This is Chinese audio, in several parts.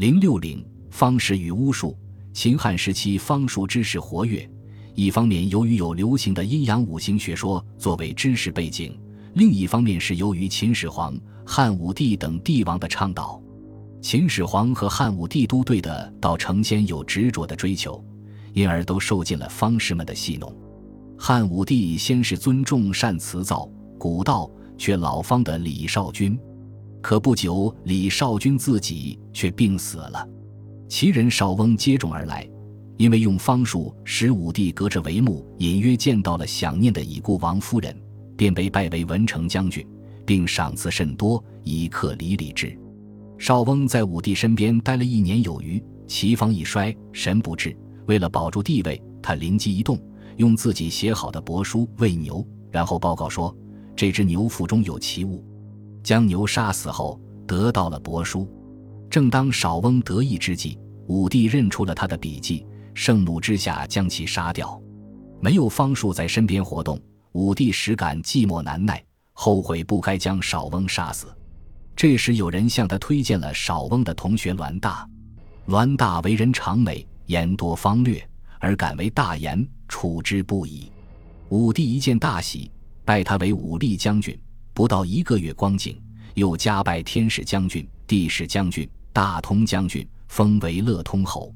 零六零方士与巫术。秦汉时期方术知识活跃，一方面由于有流行的阴阳五行学说作为知识背景，另一方面是由于秦始皇、汉武帝等帝王的倡导。秦始皇和汉武帝都对的道成仙有执着的追求，因而都受尽了方士们的戏弄。汉武帝先是尊重善辞造古道却老方的李少君，可不久李少君自己却病死了。其人少翁接踵而来，因为用方术使武帝隔着帷幕隐约见到了想念的已故王夫人，便被拜为文成将军，并赏赐甚多，以克礼礼之。少翁在武帝身边待了一年有余，其方一衰，神不治。为了保住地位，他灵机一动，用自己写好的帛书喂牛，然后报告说这只牛腹中有奇物，将牛杀死后得到了帛书。正当少翁得意之际，武帝认出了他的笔迹，盛怒之下将其杀掉。没有方术在身边活动，武帝实感寂寞难耐，后悔不该将少翁杀死。这时，有人向他推荐了少翁的同学栾大。栾大为人长美，言多方略，而敢为大言，处之不已。武帝一见大喜，拜他为武力将军。不到一个月光景，又加拜天使将军、地使将军、大通将军，封为乐通侯。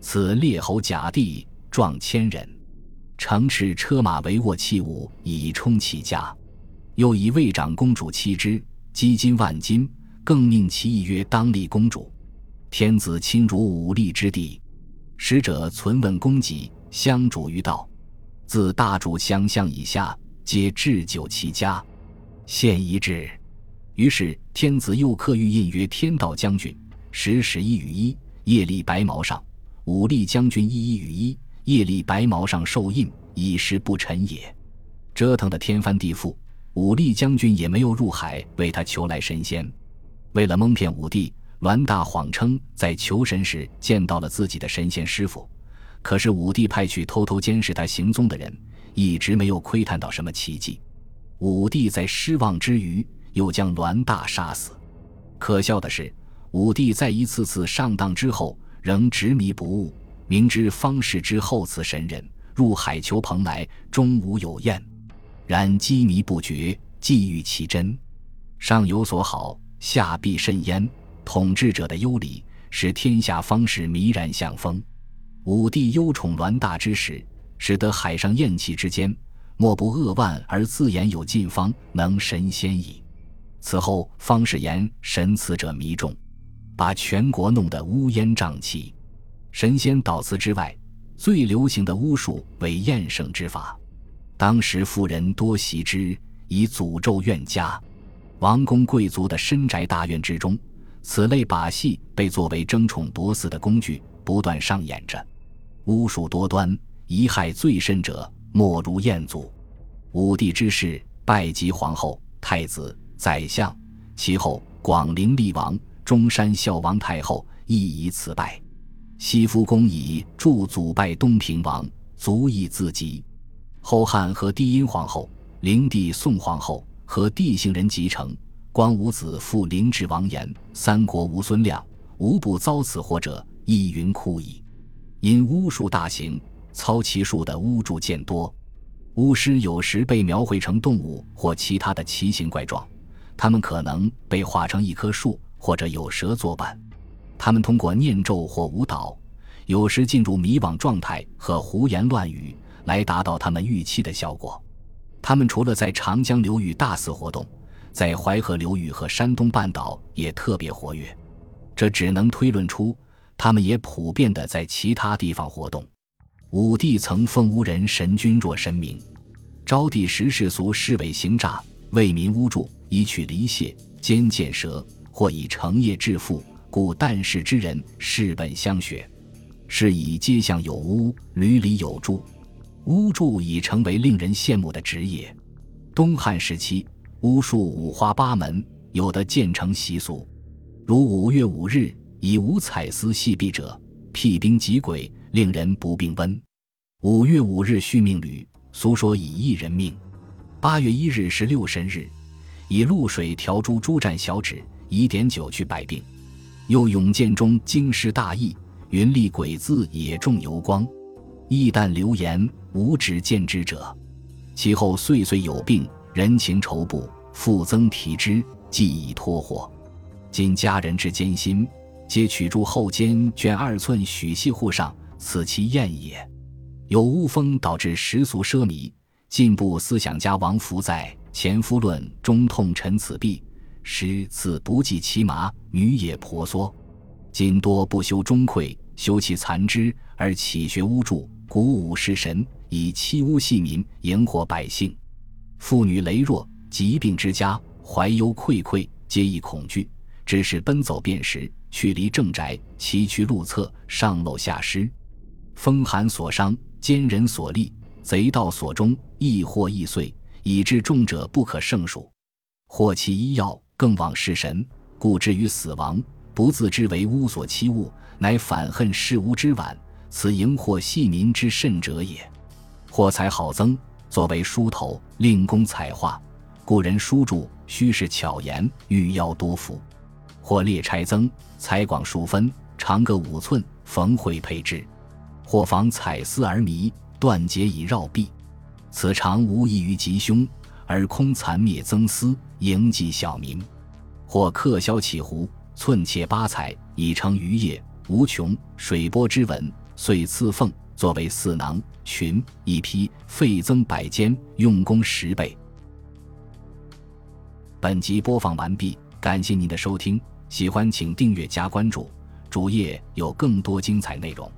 此列侯甲第，壮千人，乘驰车马为卧器物，以充其家。又以魏长公主妻之。积金万金，更命其意曰：“当立公主。”天子亲如武力之地，使者存问公己，相主于道。自大主相向以下，皆置酒其家。现一至，于是天子又刻玉印曰：“天道将军，时使一羽衣，夜立白毛上；武力将军一一羽衣，夜立白毛上受印，以示不臣也。”折腾的天翻地覆。武力将军也没有入海为他求来神仙，为了蒙骗武帝，栾大谎称在求神时见到了自己的神仙师傅。可是武帝派去偷偷监视他行踪的人，一直没有窥探到什么奇迹。武帝在失望之余，又将栾大杀死。可笑的是，武帝在一次次上当之后，仍执迷不悟，明知方士之后此神人，入海求蓬莱，终无有验。然机迷不决，既欲其真，上有所好，下必甚焉。统治者的忧礼，使天下方士迷然向风。武帝忧宠栾大之时，使得海上厌气之间，莫不扼腕而自言有尽方能神仙矣。此后方士言神赐者迷众，把全国弄得乌烟瘴气。神仙悼词之外，最流行的巫术为厌胜之法。当时妇人多习之，以诅咒怨家。王公贵族的深宅大院之中，此类把戏被作为争宠夺嗣的工具，不断上演着。巫术多端，贻害最甚者，莫如彦祖。武帝之事，拜及皇后、太子、宰相，其后广陵厉王、中山孝王太后亦以此拜。西夫公以祝祖拜东平王，足以自极。后汉和帝殷皇后、灵帝宋皇后和帝姓人继承，光武子父灵智王言，三国无孙亮，无不遭此祸者，亦云哭矣。因巫术大行，操其术的巫祝渐多，巫师有时被描绘成动物或其他的奇形怪状，他们可能被画成一棵树或者有蛇作伴。他们通过念咒或舞蹈，有时进入迷惘状态和胡言乱语。来达到他们预期的效果。他们除了在长江流域大肆活动，在淮河流域和山东半岛也特别活跃。这只能推论出，他们也普遍的在其他地方活动。武帝曾奉巫人神君若神明，昭帝时世俗视为行诈，为民巫祝，以取离谢，奸见蛇，或以成业致富，故旦世之人事本相学，是以街巷有巫，闾里有祝。巫祝已成为令人羡慕的职业。东汉时期，巫术五花八门，有的渐成习俗，如五月五日以五彩丝系臂者，辟兵及鬼，令人不病温；五月五日续命履，俗说以一人命；八月一日是六神日，以露水调珠珠蘸小指，以点酒去百病；又永见中经师大义，云丽鬼字也重油光。亦但流言无止见之者。其后岁岁有病，人情愁怖，复增提之，既已脱祸。今家人之艰辛，皆取诸后间卷二寸许系户上，此其验也。有巫风导致时俗奢靡，进步思想家王福在《前夫论》中痛陈此弊，诗此不计其麻，女也婆娑。今多不修钟馗，修其残肢，而起学巫祝，鼓舞士神，以欺巫戏民，迎惑百姓。妇女羸弱，疾病之家，怀忧愧愧，皆以恐惧。只是奔走便时，去离正宅，崎岖路侧，上漏下湿，风寒所伤，奸人所利，贼盗所中，亦祸亦碎，以致重者不可胜数。或其医药更往事神，故至于死亡，不自知为巫所欺误，乃反恨世巫之晚，此荧惑戏民之甚者也。或才好增，作为书头，令工彩画，故人书著须是巧言，欲要多福。或列拆增，裁广数分，长各五寸，缝绘配之；或防彩丝而迷，断节以绕臂。此常无异于吉凶，而空残灭增丝，迎济小民。或刻削起壶，寸切八彩，以成渔业，无穷水波之纹，遂刺凤，作为四囊群一批，费增百间，用工十倍。本集播放完毕，感谢您的收听。喜欢请订阅加关注，主页有更多精彩内容。